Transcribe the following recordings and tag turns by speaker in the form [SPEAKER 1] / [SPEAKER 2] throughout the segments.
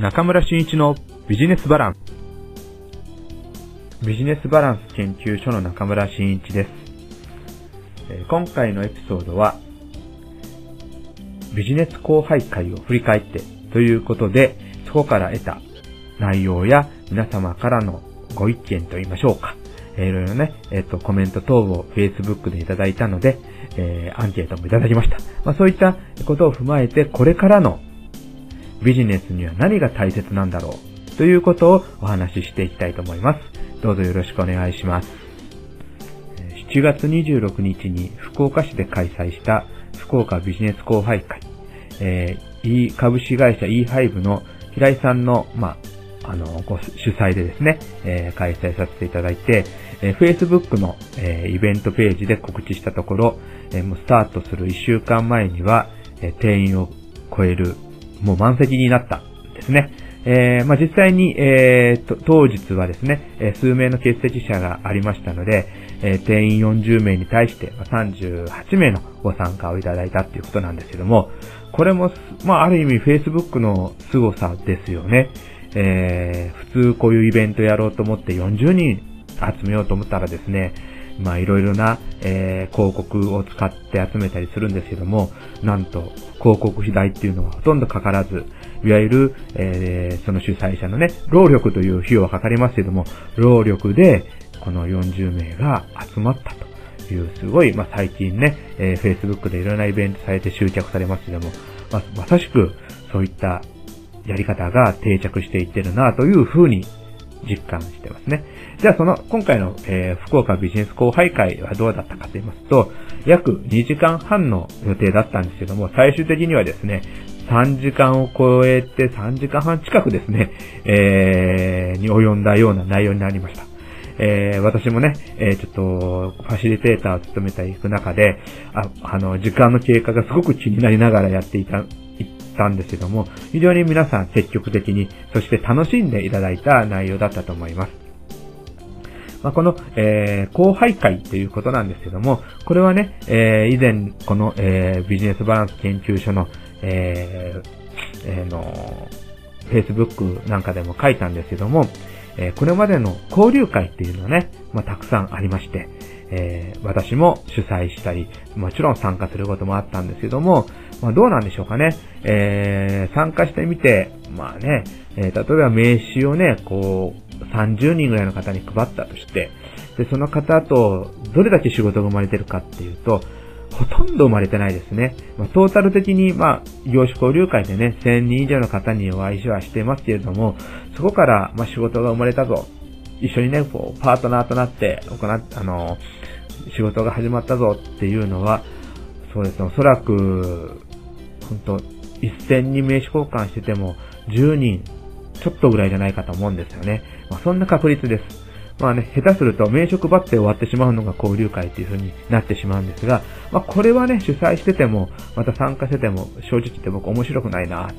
[SPEAKER 1] 中村真一のビジネスバランス。ビジネスバランス研究所の中村真一です。今回のエピソードは、ビジネス後輩会を振り返ってということで、そこから得た内容や皆様からのご意見と言いましょうか。えー、いろいろね、えっ、ー、と、コメント等を Facebook でいただいたので、えー、アンケートもいただきました。まあ、そういったことを踏まえて、これからのビジネスには何が大切なんだろうということをお話ししていきたいと思います。どうぞよろしくお願いします。7月26日に福岡市で開催した福岡ビジネス後輩会、えー、E 株式会社 E5 の平井さんの、まあ、あの、ご主催でですね、えー、開催させていただいて、えー、Facebook の、えー、イベントページで告知したところ、えー、もうスタートする1週間前には、えー、定員を超えるもう満席になったですね。えー、まあ、実際に、えー、当日はですね、え数名の欠席者がありましたので、えー、定員40名に対して38名のご参加をいただいたっていうことなんですけども、これも、まあ、ある意味 Facebook の凄さですよね。えー、普通こういうイベントやろうと思って40人集めようと思ったらですね、まあいろいろな、えー、広告を使って集めたりするんですけども、なんと広告費代っていうのはほとんどかからず、いわゆる、えー、その主催者のね、労力という費用はかかりますけども、労力でこの40名が集まったという、すごい、まあ最近ね、えー、Facebook でいろんなイベントされて集客されますけども、まあ、まさしくそういったやり方が定着していってるなというふうに実感してますね。じゃあその、今回の、えー、福岡ビジネス後輩会はどうだったかと言いますと、約2時間半の予定だったんですけども、最終的にはですね、3時間を超えて3時間半近くですね、えー、に及んだような内容になりました。えー、私もね、えー、ちょっと、ファシリテーターを務めていく中で、あ、あの、時間の経過がすごく気になりながらやっていた、たんですけども、非常に皆さん積極的に、そして楽しんでいただいた内容だったと思います。まあ、この、えー、後輩会ということなんですけども、これはね、えー、以前、この、えー、ビジネスバランス研究所の、えー、えー、の、Facebook なんかでも書いたんですけども、えー、これまでの交流会っていうのはね、まあ、たくさんありまして、えー、私も主催したり、もちろん参加することもあったんですけども、まあ、どうなんでしょうかね。えー、参加してみて、まあね、えー、例えば名刺をね、こう、30人ぐらいの方に配ったとして、で、その方とどれだけ仕事が生まれてるかっていうと、ほとんど生まれてないですね。まあ、トータル的に、まあ、業種交流会でね、1000人以上の方にお会いしはしてますけれども、そこから、まあ、仕事が生まれたぞ。一緒にね、こう、パートナーとなって行っ、あの、仕事が始まったぞっていうのは、そうですね、おそらく、ほんと、1000人名刺交換してても、10人ちょっとぐらいじゃないかと思うんですよね。まあ、そんな確率です。まあね、下手すると名職ばって終わってしまうのが交流会っていう風になってしまうんですが、まあこれはね、主催してても、また参加してても、正直言って僕面白くないな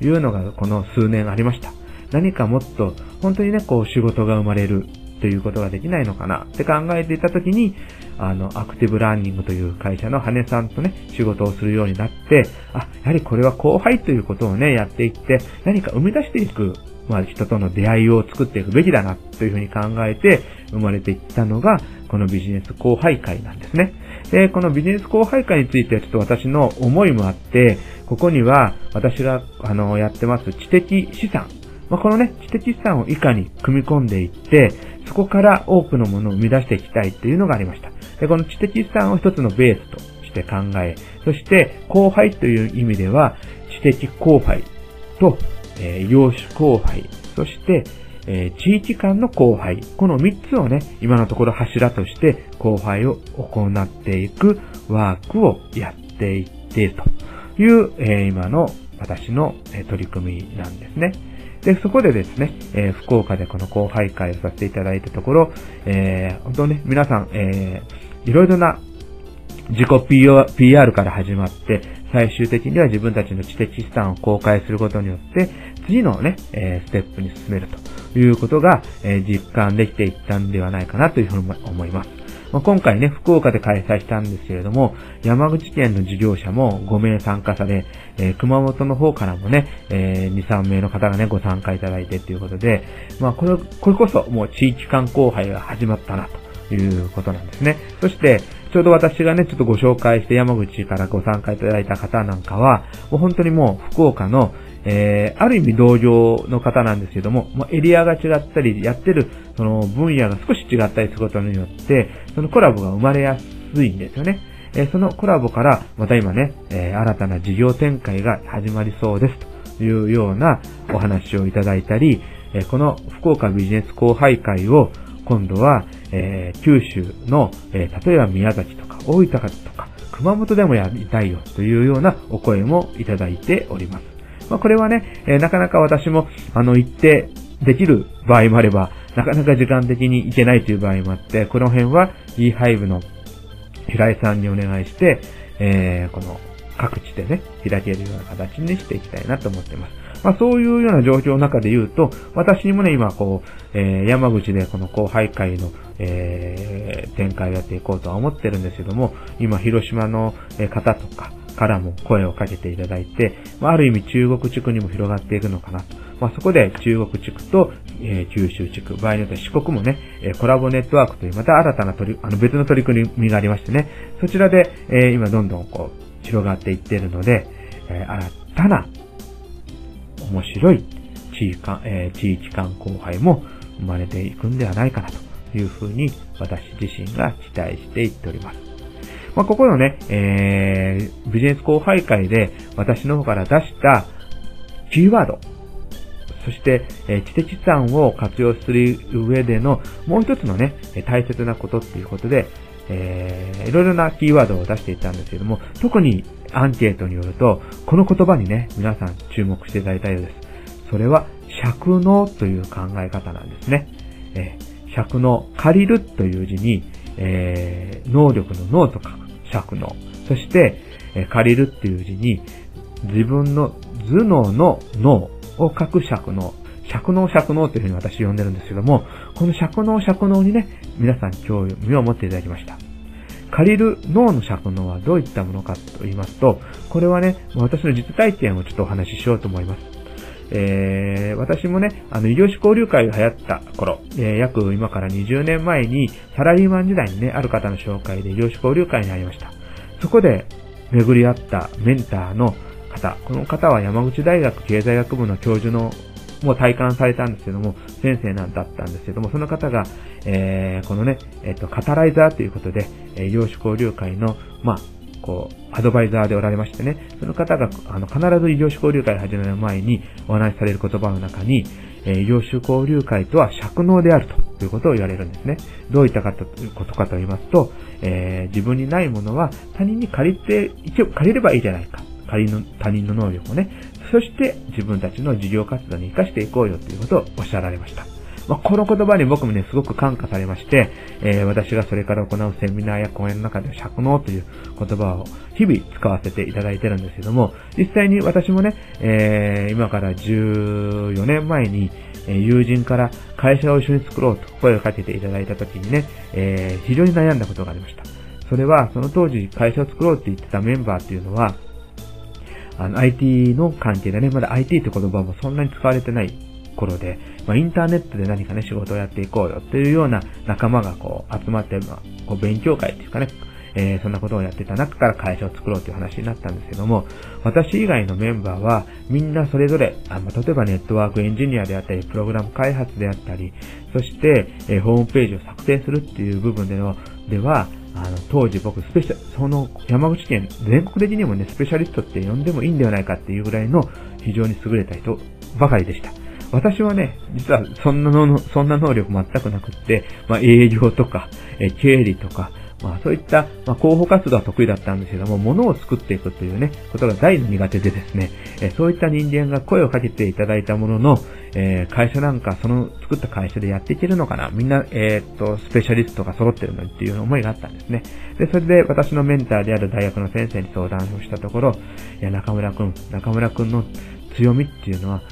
[SPEAKER 1] というのがこの数年ありました。何かもっと、本当にね、こう仕事が生まれるということができないのかな？って考えていたときに、あの、アクティブラーニングという会社の羽根さんとね、仕事をするようになって、あ、やはりこれは後輩ということをね、やっていって、何か生み出していくまあ、人との出会いを作っていくべきだなというふうに考えて生まれていったのが、このビジネス後輩会なんですね。で、このビジネス後輩会についてはちょっと私の思いもあって、ここには私が、あの、やってます知的資産。まあ、このね、知的資産をいかに組み込んでいって、そこから多くのものを生み出していきたいっていうのがありました。で、この知的資産を一つのベースとして考え、そして後輩という意味では、知的後輩とえー、業種後輩、そして、えー、地域間の後輩、この3つをね、今のところ柱として後輩を行っていくワークをやっていっているという、えー、今の私の、取り組みなんですね。で、そこでですね、えー、福岡でこの後輩会をさせていただいたところ、えー、本当ね、皆さん、えー、いろいろな自己 PR から始まって、最終的には自分たちの知的資産を公開することによって、次のね、えー、ステップに進めるということが、えー、実感できていったんではないかなというふうに思います。まあ、今回ね、福岡で開催したんですけれども、山口県の事業者も5名参加され、えー、熊本の方からもね、えー、2、3名の方がね、ご参加いただいてということで、まあ、これ、これこそもう地域観光杯が始まったな、ということなんですね。そして、ちょうど私がね、ちょっとご紹介して山口からご参加いただいた方なんかは、もう本当にもう福岡の、えー、ある意味同業の方なんですけども、もうエリアが違ったり、やってるその分野が少し違ったりすることによって、そのコラボが生まれやすいんですよね。えー、そのコラボから、また今ね、えー、新たな事業展開が始まりそうですというようなお話をいただいたり、えー、この福岡ビジネス交配会を今度は、えー、九州の、えー、例えば宮崎とか大分とか熊本でもやりたいよというようなお声もいただいております。まあ、これはね、えー、なかなか私も、あの、行ってできる場合もあれば、なかなか時間的に行けないという場合もあって、この辺は E5 の平井さんにお願いして、えー、この各地でね、開けるような形にしていきたいなと思っています。まあそういうような状況の中で言うと、私にもね、今こう、えー、山口でこの後輩会の、えー、展開をやっていこうとは思ってるんですけども、今広島の方とかからも声をかけていただいて、まあ、る意味中国地区にも広がっていくのかなと。まあ、そこで中国地区と、えー、九州地区、場合によっては四国もね、えコラボネットワークというまた新たな取り、あの別の取り組みがありましてね、そちらで、えー、今どんどんこう、広がっていっているので、えー、新たな面白い地域間、え、地域間後輩も生まれていくんではないかなというふうに私自身が期待していっております。まあ、ここのね、えー、ビジネス後輩会で私の方から出したキーワード、そして、えー、知的資産を活用する上でのもう一つのね、大切なことっていうことで、えー、いろいろなキーワードを出していたんですけども、特にアンケートによると、この言葉にね、皆さん注目していただいたようです。それは、尺能という考え方なんですね。えー、尺能、借りるという字に、えー、能力の脳と書尺能。そして、え、借りるっていう字に、自分の頭脳の脳を書く尺能。尺能尺能というふうに私呼んでるんですけども、この尺能尺能にね、皆さん興味を持っていただきました。借りる脳の尺能はどういったものかと言いますと、これはね、私の実体験をちょっとお話ししようと思います。えー、私もね、あの、医療士交流会が流行った頃、えー、約今から20年前に、サラリーマン時代にね、ある方の紹介で医療士交流会に入りました。そこで、巡り合ったメンターの方、この方は山口大学経済学部の教授のもう体感されたんですけども、先生なんだったんですけども、その方が、えー、このね、えっ、ー、と、カタライザーということで、えー、業種交流会の、まあ、こう、アドバイザーでおられましてね、その方が、あの、必ず異業種交流会始める前にお話しされる言葉の中に、えー、異業種交流会とは尺能であるということを言われるんですね。どういったことかと言いますと、えー、自分にないものは他人に借りて、一応借りればいいじゃないか。仮の他人の能力をね、そして自分たちの事業活動に活かしていこうよということをおっしゃられました。まあ、この言葉に僕もね、すごく感化されまして、えー、私がそれから行うセミナーや講演の中で尺能という言葉を日々使わせていただいてるんですけども、実際に私もね、えー、今から14年前に、え友人から会社を一緒に作ろうと声をかけていただいた時にね、えー、非常に悩んだことがありました。それは、その当時会社を作ろうって言ってたメンバーっていうのは、あの、IT の関係でね、まだ IT って言葉もそんなに使われてない頃で、まあ、インターネットで何かね、仕事をやっていこうよっていうような仲間がこう、集まって、まあ、こう、勉強会っていうかね、えー、そんなことをやってた中から会社を作ろうという話になったんですけども、私以外のメンバーは、みんなそれぞれ、あまあ、例えばネットワークエンジニアであったり、プログラム開発であったり、そして、えー、ホームページを作成するっていう部分での、では、あの、当時僕、スペシャ、その山口県、全国的にもね、スペシャリストって呼んでもいいんではないかっていうぐらいの非常に優れた人ばかりでした。私はね、実はそんなの、そんな能力全くなくって、まあ営業とか、え経理とか、まあそういった、まあ、広報活動は得意だったんですけども、物を作っていくというね、ことが大の苦手でですね、えそういった人間が声をかけていただいたものの、えー、会社なんかその作った会社でやっていけるのかなみんな、えー、っと、スペシャリストが揃ってるのにっていう思いがあったんですね。で、それで私のメンターである大学の先生に相談をしたところ、いや、中村くん、中村くんの強みっていうのは、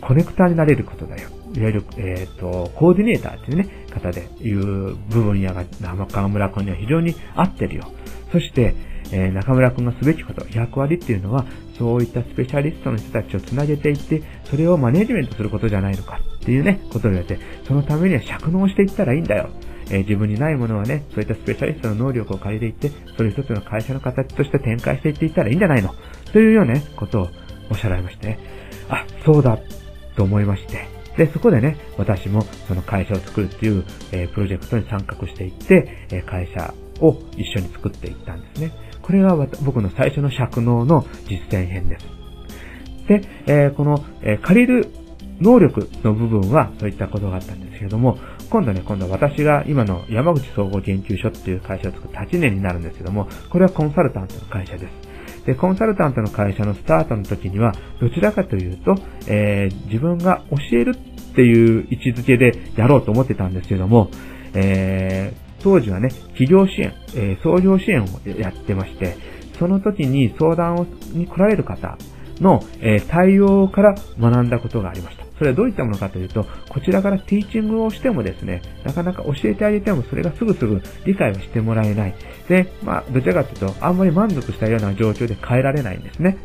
[SPEAKER 1] コネクターになれることだよ。いわゆる、えっ、ー、と、コーディネーターっていうね、方でいう部分やが中村くんには非常に合ってるよ。そして、えー、中村くんがすべきこと、役割っていうのは、そういったスペシャリストの人たちをつなげていって、それをマネジメントすることじゃないのかっていうね、ことを言われて、そのためには尺納していったらいいんだよ。えー、自分にないものはね、そういったスペシャリストの能力を借りていって、それ一つの会社の形として展開していっていったらいいんじゃないのというような、ね、ことをおっしゃられまして、ねあ、そうだ、と思いまして、で、そこでね、私もその会社を作るっていう、えー、プロジェクトに参画していって、えー、会社を一緒に作っていったんですね。これが僕の最初の尺能の実践編です。で、えー、この、え借りる能力の部分はそういったことがあったんですけども、今度ね、今度は私が今の山口総合研究所っていう会社を作って8年になるんですけども、これはコンサルタントの会社です。で、コンサルタントの会社のスタートの時には、どちらかというと、えー、自分が教えるっていう位置づけでやろうと思ってたんですけども、えー、当時はね、企業支援、えー、創業支援をやってまして、その時に相談をに来られる方の、え、対応から学んだことがありました。それはどういったものかというと、こちらからティーチングをしてもですね、なかなか教えてあげてもそれがすぐすぐ理解をしてもらえない。で、まあ、どちらかというと、あんまり満足したような状況で変えられないんですね。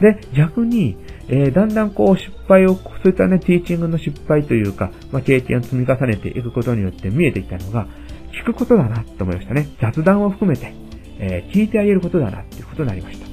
[SPEAKER 1] で、逆に、えー、だんだんこう失敗を、そういったね、ティーチングの失敗というか、まあ、経験を積み重ねていくことによって見えてきたのが、聞くことだなと思いましたね。雑談を含めて、えー、聞いてあげることだなっていうことになりました。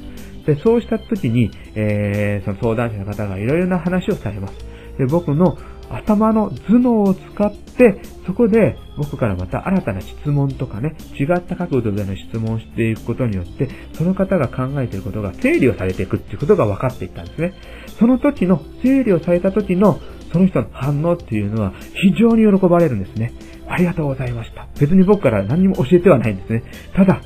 [SPEAKER 1] で、そうした時に、えー、その相談者の方がいろいろな話をされます。で、僕の頭の頭脳を使って、そこで僕からまた新たな質問とかね、違った角度での質問をしていくことによって、その方が考えていることが整理をされていくっていうことが分かっていったんですね。その時の、整理をされた時の、その人の反応っていうのは非常に喜ばれるんですね。ありがとうございました。別に僕から何にも教えてはないんですね。ただ、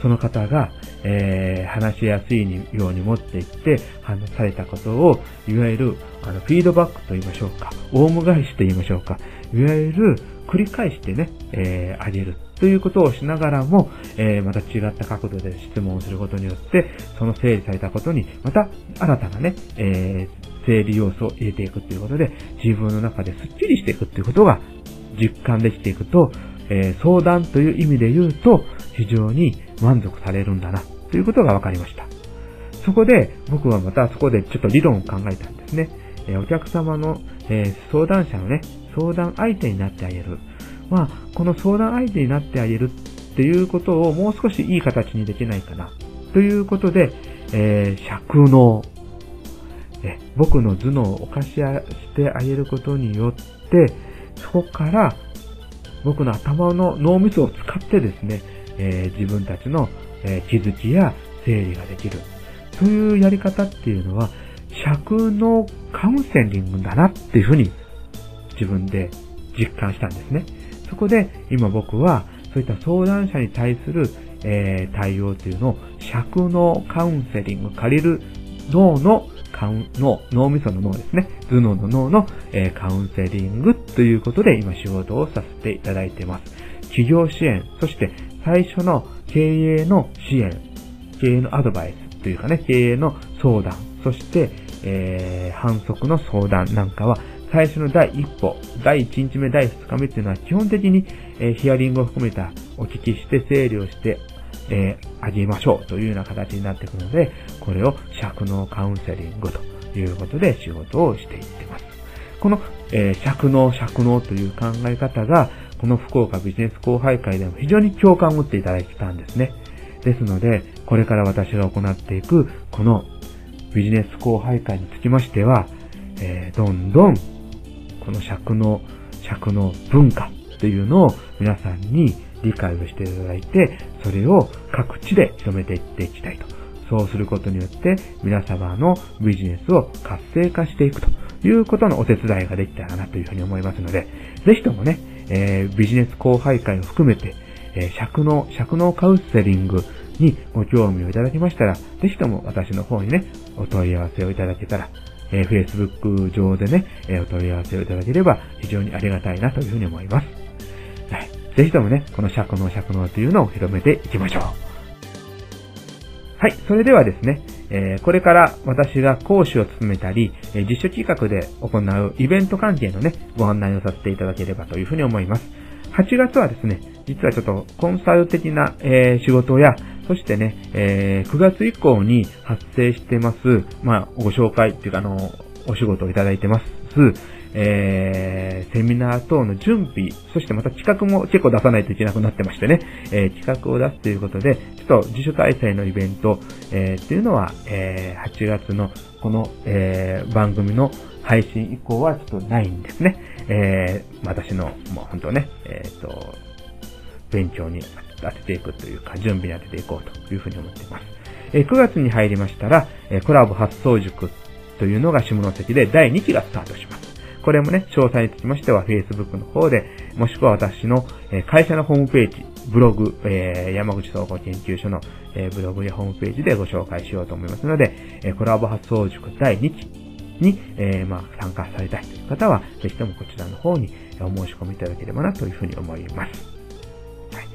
[SPEAKER 1] その方が、えー、話しやすいように持っていって、話されたことを、いわゆる、あの、フィードバックと言いましょうか、オウム返しと言いましょうか、いわゆる、繰り返してね、えー、あげる。ということをしながらも、えー、また違った角度で質問をすることによって、その整理されたことに、また新たなね、えー、整理要素を入れていくということで、自分の中ですっきりしていくということが実感できていくと、えー、相談という意味で言うと、非常に満足されるんだな、ということが分かりました。そこで、僕はまたそこでちょっと理論を考えたんですね。えお客様の、え相談者のね、相談相手になってあげる。まあ、この相談相手になってあげるっていうことをもう少しいい形にできないかな。ということで、えー、尺能。え僕の頭脳を犯ししてあげることによって、そこから僕の頭の脳みそを使ってですね、えー、自分たちの、えー、気づきや整理ができる。そういうやり方っていうのは、尺のカウンセリングだなっていうふうに自分で実感したんですね。そこで今僕はそういった相談者に対する、えー、対応というのを尺のカウンセリング、借りる脳のカウン、脳、脳みその脳ですね。頭脳の脳の、えー、カウンセリングということで今仕事をさせていただいています。企業支援、そして最初の経営の支援、経営のアドバイスというかね、経営の相談、そして、えー、反則の相談なんかは、最初の第一歩、第1日目、第2日目っていうのは基本的に、えー、ヒアリングを含めたお聞きして整理をして、えー、あげましょうというような形になってくるので、これを尺能カウンセリングということで仕事をしていってます。この、えー、尺能、尺能という考え方が、この福岡ビジネス後輩会でも非常に共感を持っていただいたんですね。ですので、これから私が行っていく、このビジネス後輩会につきましては、えー、どんどん、この尺の、尺の文化というのを皆さんに理解をしていただいて、それを各地で広めていっていきたいと。そうすることによって、皆様のビジネスを活性化していくということのお手伝いができたらなというふうに思いますので、ぜひともね、えー、ビジネス後輩会を含めて、えー、尺の、尺のカウンセリングにご興味をいただきましたら、ぜひとも私の方にね、お問い合わせをいただけたら、えー、Facebook 上でね、え、お問い合わせをいただければ非常にありがたいなというふうに思います。ぜひともね、この尺の尺のというのを広めていきましょう。はい。それではですね、えー、これから私が講師を務めたり、えー、実証企画で行うイベント関係のね、ご案内をさせていただければというふうに思います。8月はですね、実はちょっとコンサル的な、えー、仕事や、そしてね、えー、9月以降に発生してます、まあ、ご紹介っていうか、あの、お仕事をいただいてます。えー、セミナー等の準備、そしてまた企画も結構出さないといけなくなってましてね、えー、企画を出すということで、ちょっと自主開催のイベント、えー、っていうのは、えー、8月のこの、えー、番組の配信以降はちょっとないんですね。えー、私の、もう本当ね、えっ、ー、と、勉強に当てていくというか、準備に当てていこうというふうに思っています。えー、9月に入りましたら、えー、コラボ発送塾というのが下関で第2期がスタートします。これもね、詳細につきましては Facebook の方で、もしくは私の会社のホームページ、ブログ、えー、山口総合研究所の、えー、ブログやホームページでご紹介しようと思いますので、えー、コラボ発送塾第2期に、えー、まあ、参加されたいという方は、ぜひともこちらの方にお申し込みいただければなというふうに思います。はい。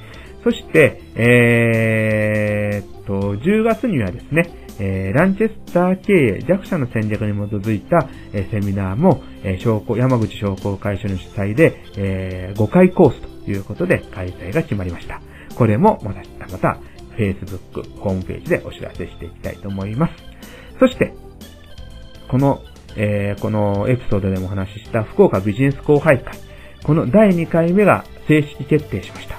[SPEAKER 1] そして、えー、っと、10月にはですね、えー、ランチェスター経営弱者の戦略に基づいた、えー、セミナーも、えー、商工山口商工会所の主催で、えー、5回コースということで開催が決まりました。これもまた、また、Facebook ホームページでお知らせしていきたいと思います。そして、この、えー、このエピソードでもお話しした福岡ビジネス後輩会、この第2回目が正式決定しました。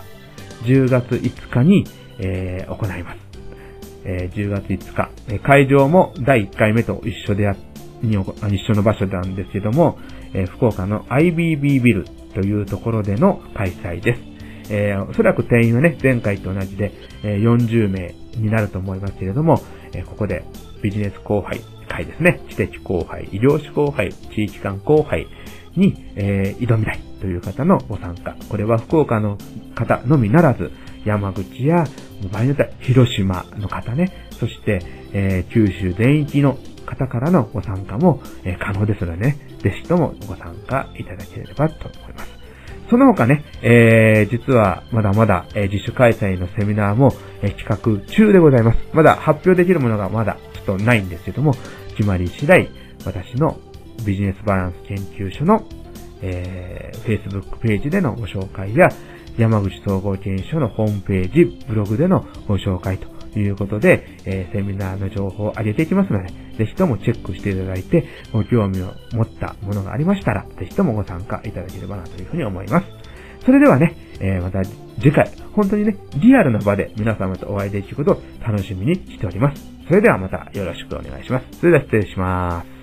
[SPEAKER 1] 10月5日に、えー、行います。えー、10月5日、え会場も第1回目と一緒であ、に一緒の場所なんですけども、えー、福岡の IBB ビルというところでの開催です。えー、おそらく定員はね、前回と同じで、えー、40名になると思いますけれども、えー、ここでビジネス後輩会ですね、知的後輩、医療士後輩、地域間後輩に、えー、挑みたいという方のご参加。これは福岡の方のみならず、山口や場合によっては広島の方ね、そして、えー、九州全域の方からのご参加も、えー、可能ですのでね、ぜひともご参加いただければと思います。その他ね、えー、実はまだまだ、えー、自主開催のセミナーも、えー、企画中でございます。まだ発表できるものがまだちょっとないんですけども、決まり次第、私のビジネスバランス研究所の、えー、Facebook ページでのご紹介や、山口総合研修所のホームページ、ブログでのご紹介ということで、えー、セミナーの情報を上げていきますので、ぜひともチェックしていただいて、ご興味を持ったものがありましたら、ぜひともご参加いただければなというふうに思います。それではね、えー、また次回、本当にね、リアルな場で皆様とお会いできることを楽しみにしております。それではまたよろしくお願いします。それでは失礼します。